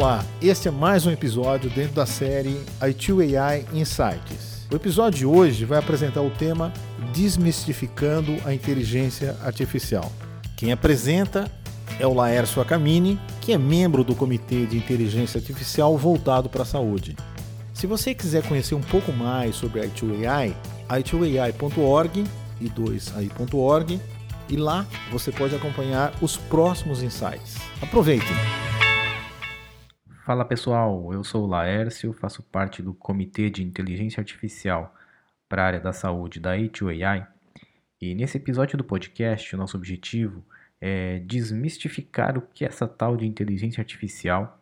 Olá, este é mais um episódio dentro da série I2AI Insights. O episódio de hoje vai apresentar o tema Desmistificando a Inteligência Artificial. Quem apresenta é o Laércio Acamini, que é membro do Comitê de Inteligência Artificial voltado para a saúde. Se você quiser conhecer um pouco mais sobre a I2AI, i2ai.org e 2ai.org e lá você pode acompanhar os próximos insights. Aproveitem! Fala pessoal, eu sou o Laércio, faço parte do Comitê de Inteligência Artificial para a área da saúde da A2AI e nesse episódio do podcast o nosso objetivo é desmistificar o que é essa tal de inteligência artificial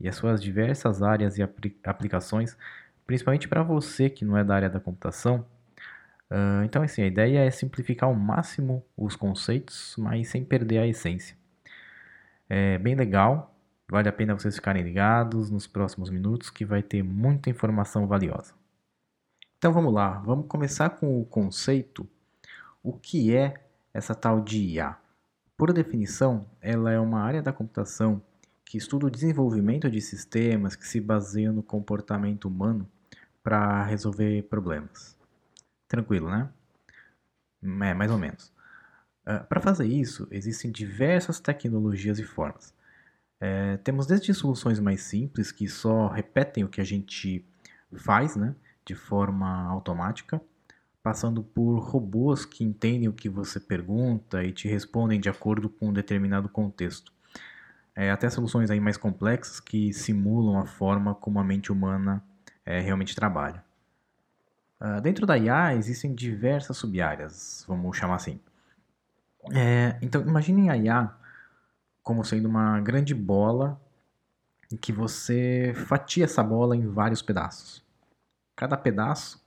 e as suas diversas áreas e aplicações, principalmente para você que não é da área da computação. Então, assim, a ideia é simplificar ao máximo os conceitos, mas sem perder a essência. É bem legal, Vale a pena vocês ficarem ligados nos próximos minutos que vai ter muita informação valiosa. Então vamos lá, vamos começar com o conceito. O que é essa tal de IA? Por definição, ela é uma área da computação que estuda o desenvolvimento de sistemas que se baseiam no comportamento humano para resolver problemas. Tranquilo, né? É, mais ou menos. Uh, ah, para fazer isso, existem diversas tecnologias e formas. É, temos desde soluções mais simples, que só repetem o que a gente faz né, de forma automática, passando por robôs que entendem o que você pergunta e te respondem de acordo com um determinado contexto. É, até soluções aí mais complexas que simulam a forma como a mente humana é, realmente trabalha. Uh, dentro da IA existem diversas sub-áreas, vamos chamar assim. É, então imaginem a IA como sendo uma grande bola em que você fatia essa bola em vários pedaços. Cada pedaço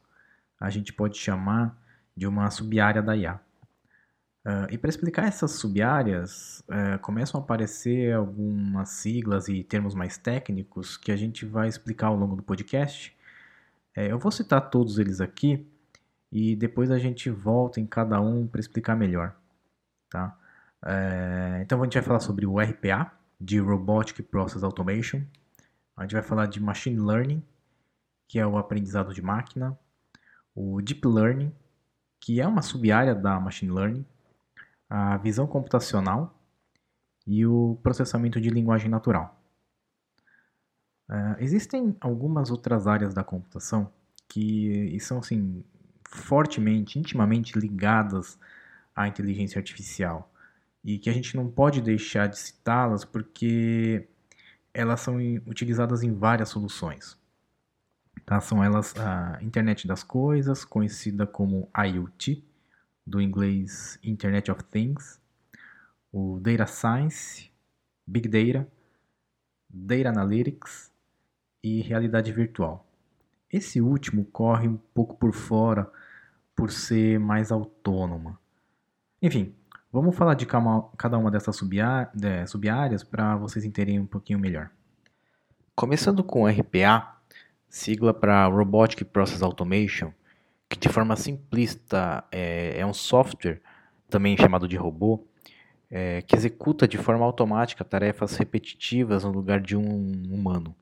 a gente pode chamar de uma sub-área da IA. Uh, e para explicar essas sub-áreas, uh, começam a aparecer algumas siglas e termos mais técnicos que a gente vai explicar ao longo do podcast. Uh, eu vou citar todos eles aqui e depois a gente volta em cada um para explicar melhor. Tá? É, então a gente vai falar sobre o RPA, de Robotic Process Automation. A gente vai falar de Machine Learning, que é o aprendizado de máquina. O Deep Learning, que é uma sub-área da Machine Learning. A visão computacional e o processamento de linguagem natural. Uh, existem algumas outras áreas da computação que são assim fortemente, intimamente ligadas à inteligência artificial e que a gente não pode deixar de citá-las porque elas são utilizadas em várias soluções. Tá? São elas a Internet das Coisas, conhecida como IoT, do inglês Internet of Things, o Data Science, Big Data, Data Analytics e realidade virtual. Esse último corre um pouco por fora por ser mais autônoma. Enfim, Vamos falar de cada uma dessas sub-áreas para vocês entenderem um pouquinho melhor. Começando com RPA, sigla para Robotic Process Automation, que de forma simplista é, é um software, também chamado de robô, é, que executa de forma automática tarefas repetitivas no lugar de um humano.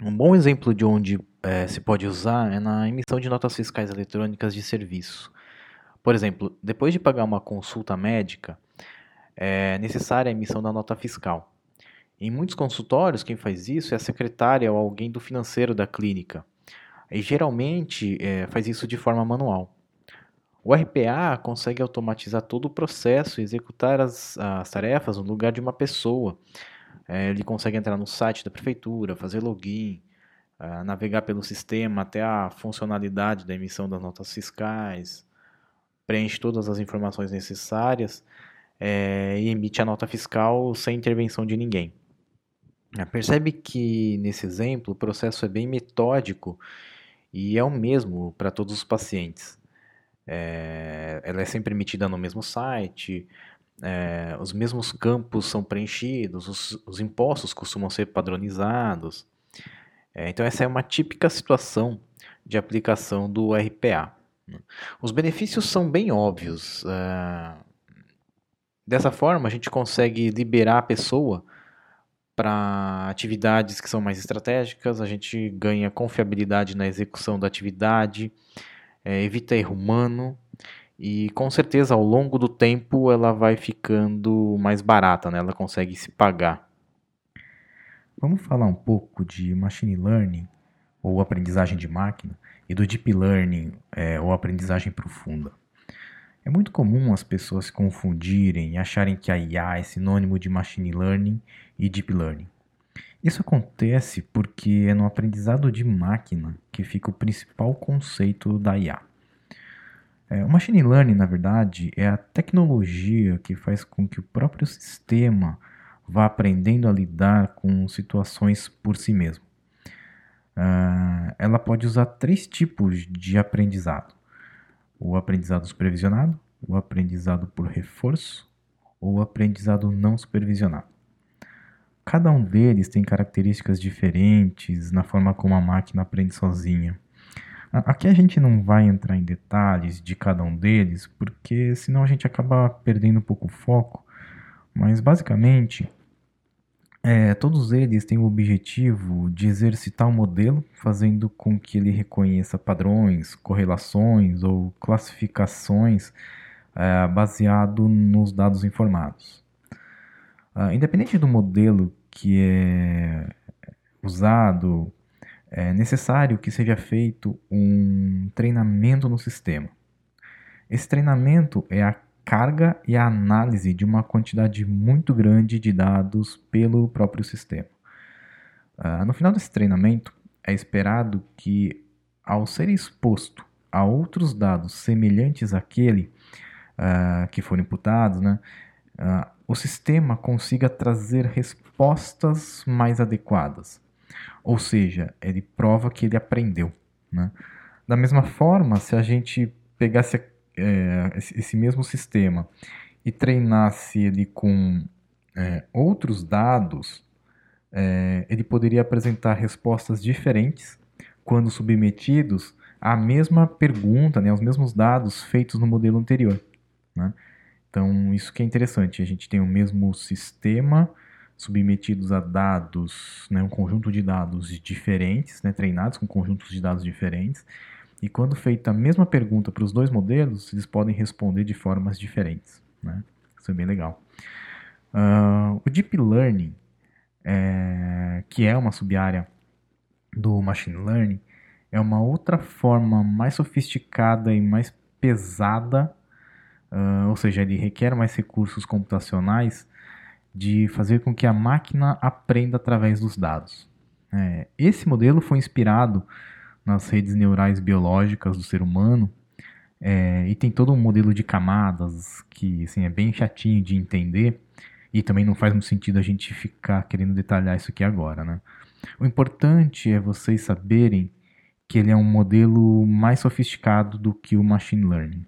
Um bom exemplo de onde é, se pode usar é na emissão de notas fiscais eletrônicas de serviço. Por exemplo, depois de pagar uma consulta médica, é necessária a emissão da nota fiscal. Em muitos consultórios, quem faz isso é a secretária ou alguém do financeiro da clínica. E geralmente é, faz isso de forma manual. O RPA consegue automatizar todo o processo e executar as, as tarefas no lugar de uma pessoa. É, ele consegue entrar no site da prefeitura, fazer login, uh, navegar pelo sistema até a funcionalidade da emissão das notas fiscais, preenche todas as informações necessárias é, e emite a nota fiscal sem intervenção de ninguém. É, percebe que nesse exemplo o processo é bem metódico e é o mesmo para todos os pacientes. É, ela é sempre emitida no mesmo site, é, os mesmos campos são preenchidos, os, os impostos costumam ser padronizados. É, então, essa é uma típica situação de aplicação do RPA. Os benefícios são bem óbvios. Uh, dessa forma, a gente consegue liberar a pessoa para atividades que são mais estratégicas, a gente ganha confiabilidade na execução da atividade, é, evita erro humano e com certeza ao longo do tempo ela vai ficando mais barata, né? ela consegue se pagar. Vamos falar um pouco de machine learning ou aprendizagem de máquina e do deep learning é, ou aprendizagem profunda. É muito comum as pessoas se confundirem e acharem que a IA é sinônimo de machine learning e deep learning. Isso acontece porque é no aprendizado de máquina que fica o principal conceito da IA. É, o machine learning, na verdade, é a tecnologia que faz com que o próprio sistema vá aprendendo a lidar com situações por si mesmo. Uh, ela pode usar três tipos de aprendizado: o aprendizado supervisionado, o aprendizado por reforço ou o aprendizado não supervisionado. Cada um deles tem características diferentes na forma como a máquina aprende sozinha. Aqui a gente não vai entrar em detalhes de cada um deles, porque senão a gente acaba perdendo um pouco o foco. Mas basicamente, é, todos eles têm o objetivo de exercitar o modelo, fazendo com que ele reconheça padrões, correlações ou classificações é, baseado nos dados informados. Uh, independente do modelo que é usado é necessário que seja feito um treinamento no sistema. Esse treinamento é a carga e a análise de uma quantidade muito grande de dados pelo próprio sistema. Uh, no final desse treinamento, é esperado que, ao ser exposto a outros dados semelhantes àquele uh, que foram imputados, né, uh, o sistema consiga trazer respostas mais adequadas. Ou seja, ele prova que ele aprendeu. Né? Da mesma forma, se a gente pegasse é, esse mesmo sistema e treinasse ele com é, outros dados, é, ele poderia apresentar respostas diferentes quando submetidos à mesma pergunta, né, aos mesmos dados feitos no modelo anterior. Né? Então, isso que é interessante. A gente tem o mesmo sistema submetidos a dados, né, um conjunto de dados diferentes, né, treinados com conjuntos de dados diferentes, e quando feita a mesma pergunta para os dois modelos, eles podem responder de formas diferentes. Né? Isso é bem legal. Uh, o Deep Learning, é, que é uma sub-área do Machine Learning, é uma outra forma mais sofisticada e mais pesada, uh, ou seja, ele requer mais recursos computacionais de fazer com que a máquina aprenda através dos dados. É, esse modelo foi inspirado nas redes neurais biológicas do ser humano é, e tem todo um modelo de camadas que assim, é bem chatinho de entender e também não faz muito sentido a gente ficar querendo detalhar isso aqui agora. Né? O importante é vocês saberem que ele é um modelo mais sofisticado do que o machine learning.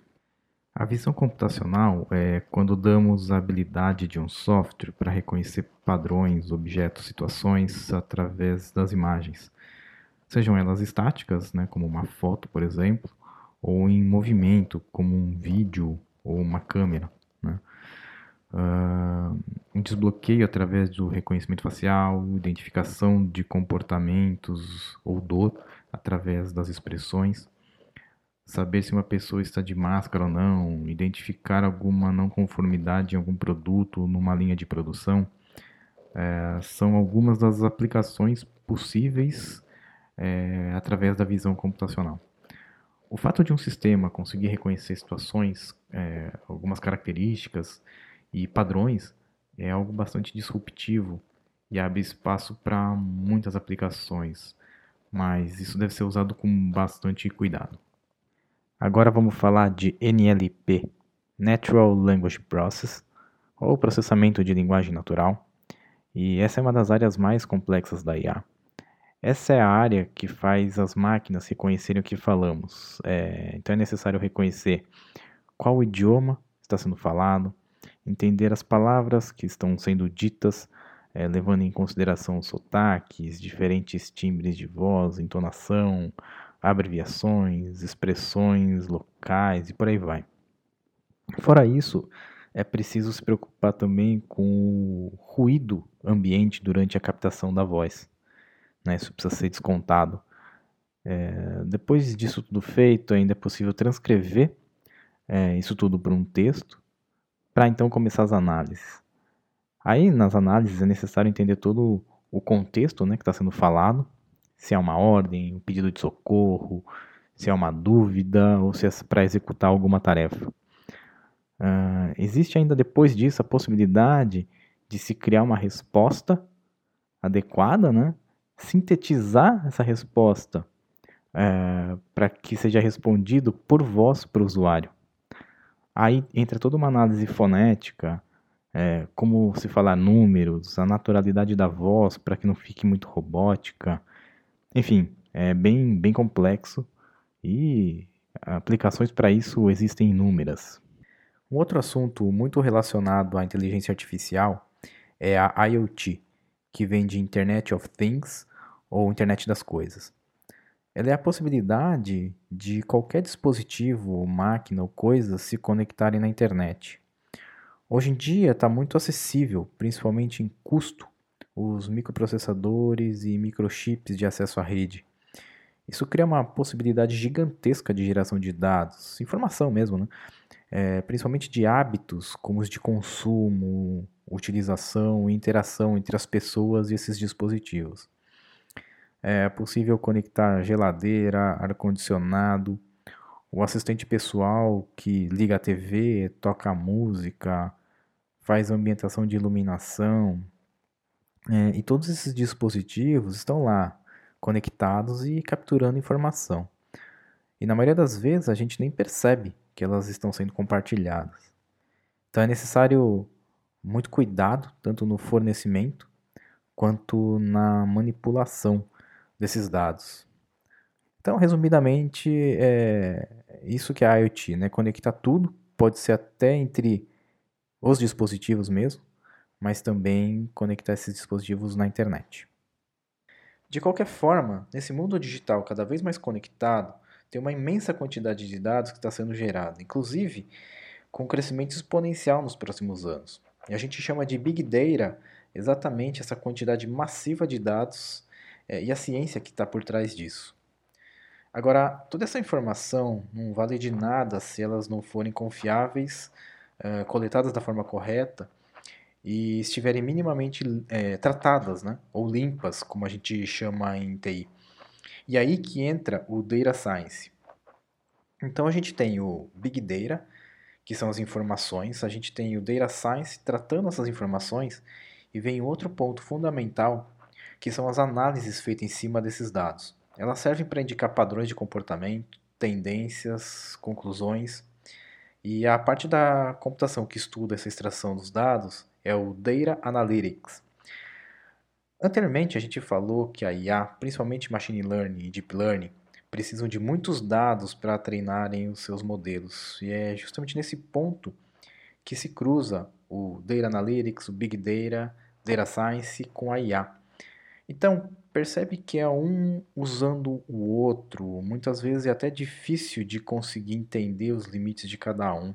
A visão computacional é quando damos a habilidade de um software para reconhecer padrões, objetos, situações através das imagens, sejam elas estáticas, né, como uma foto, por exemplo, ou em movimento, como um vídeo ou uma câmera. Né? Uh, um desbloqueio através do reconhecimento facial, identificação de comportamentos ou dor através das expressões saber se uma pessoa está de máscara ou não, identificar alguma não conformidade em algum produto numa linha de produção, é, são algumas das aplicações possíveis é, através da visão computacional. O fato de um sistema conseguir reconhecer situações, é, algumas características e padrões é algo bastante disruptivo e abre espaço para muitas aplicações, mas isso deve ser usado com bastante cuidado. Agora vamos falar de NLP, Natural Language Process, ou processamento de linguagem natural, e essa é uma das áreas mais complexas da IA. Essa é a área que faz as máquinas reconhecerem o que falamos. É, então é necessário reconhecer qual idioma está sendo falado, entender as palavras que estão sendo ditas, é, levando em consideração os sotaques, diferentes timbres de voz, entonação, abreviações, expressões locais e por aí vai. Fora isso, é preciso se preocupar também com o ruído ambiente durante a captação da voz. Né? Isso precisa ser descontado. É, depois disso tudo feito, ainda é possível transcrever é, isso tudo para um texto, para então começar as análises. Aí, nas análises, é necessário entender todo o contexto né, que está sendo falado, se é uma ordem, um pedido de socorro, se é uma dúvida ou se é para executar alguma tarefa. Uh, existe ainda depois disso a possibilidade de se criar uma resposta adequada, né? Sintetizar essa resposta uh, para que seja respondido por voz para o usuário. Aí entra toda uma análise fonética, é, como se falar números, a naturalidade da voz para que não fique muito robótica. Enfim, é bem, bem complexo e aplicações para isso existem inúmeras. Um outro assunto muito relacionado à inteligência artificial é a IoT, que vem de Internet of Things ou Internet das Coisas. Ela é a possibilidade de qualquer dispositivo, máquina ou coisa se conectarem na internet. Hoje em dia está muito acessível, principalmente em custo, os microprocessadores e microchips de acesso à rede. Isso cria uma possibilidade gigantesca de geração de dados, informação mesmo, né? É, principalmente de hábitos como os de consumo, utilização e interação entre as pessoas e esses dispositivos. É possível conectar geladeira, ar-condicionado, o assistente pessoal que liga a TV, toca música, faz ambientação de iluminação. É, e todos esses dispositivos estão lá, conectados e capturando informação. E na maioria das vezes a gente nem percebe que elas estão sendo compartilhadas. Então é necessário muito cuidado, tanto no fornecimento quanto na manipulação desses dados. Então, resumidamente, é isso que é a IoT, né? Conectar tudo, pode ser até entre os dispositivos mesmo, mas também conectar esses dispositivos na internet. De qualquer forma, nesse mundo digital cada vez mais conectado, tem uma imensa quantidade de dados que está sendo gerada, inclusive com crescimento exponencial nos próximos anos. E a gente chama de Big Data exatamente essa quantidade massiva de dados é, e a ciência que está por trás disso. Agora, toda essa informação não vale de nada se elas não forem confiáveis, é, coletadas da forma correta e estiverem minimamente é, tratadas, né? ou limpas, como a gente chama em TI. E aí que entra o Data Science. Então a gente tem o Big Data, que são as informações, a gente tem o Data Science tratando essas informações, e vem outro ponto fundamental, que são as análises feitas em cima desses dados. Elas servem para indicar padrões de comportamento, tendências, conclusões, e a parte da computação que estuda essa extração dos dados é o Data Analytics. Anteriormente a gente falou que a IA, principalmente Machine Learning e Deep Learning, precisam de muitos dados para treinarem os seus modelos. E é justamente nesse ponto que se cruza o Data Analytics, o Big Data, Data Science com a IA. Então, percebe que é um usando o outro, muitas vezes é até difícil de conseguir entender os limites de cada um.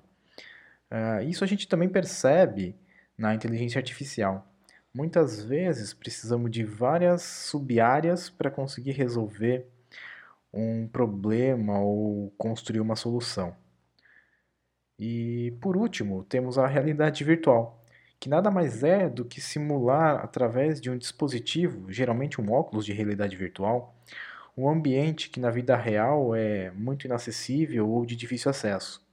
Uh, isso a gente também percebe na inteligência artificial. Muitas vezes precisamos de várias sub-áreas para conseguir resolver um problema ou construir uma solução. E por último, temos a realidade virtual, que nada mais é do que simular através de um dispositivo, geralmente um óculos de realidade virtual, um ambiente que na vida real é muito inacessível ou de difícil acesso.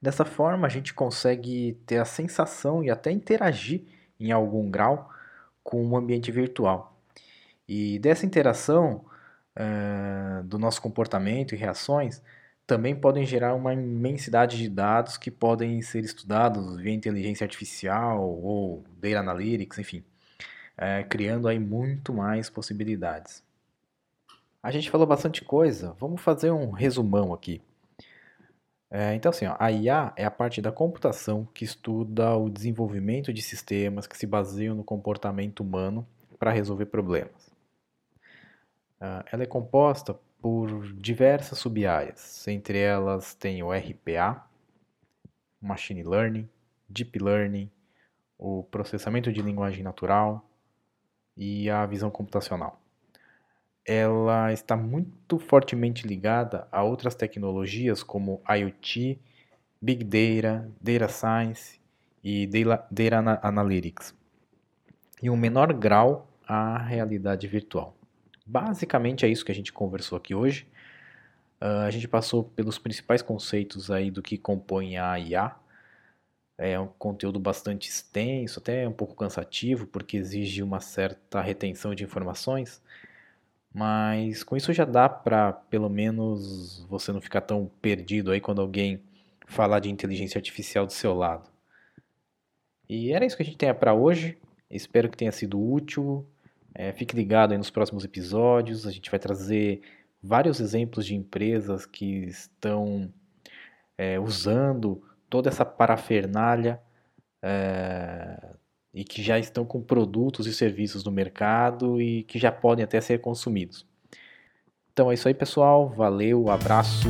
Dessa forma, a gente consegue ter a sensação e até interagir em algum grau com o ambiente virtual. E dessa interação uh, do nosso comportamento e reações também podem gerar uma imensidade de dados que podem ser estudados via inteligência artificial ou data analytics, enfim, uh, criando aí muito mais possibilidades. A gente falou bastante coisa, vamos fazer um resumão aqui. É, então, assim, ó, a IA é a parte da computação que estuda o desenvolvimento de sistemas que se baseiam no comportamento humano para resolver problemas. Uh, ela é composta por diversas sub-áreas, entre elas tem o RPA, Machine Learning, deep learning, o processamento de linguagem natural e a visão computacional. Ela está muito fortemente ligada a outras tecnologias como IoT, Big Data, Data Science e Data Analytics, e um menor grau a realidade virtual. Basicamente é isso que a gente conversou aqui hoje. Uh, a gente passou pelos principais conceitos aí do que compõe a IA, é um conteúdo bastante extenso, até um pouco cansativo, porque exige uma certa retenção de informações. Mas com isso já dá para, pelo menos, você não ficar tão perdido aí quando alguém falar de inteligência artificial do seu lado. E era isso que a gente tem para hoje. Espero que tenha sido útil. É, fique ligado aí nos próximos episódios. A gente vai trazer vários exemplos de empresas que estão é, usando toda essa parafernália é, e que já estão com produtos e serviços no mercado e que já podem até ser consumidos. Então é isso aí, pessoal. Valeu, abraço.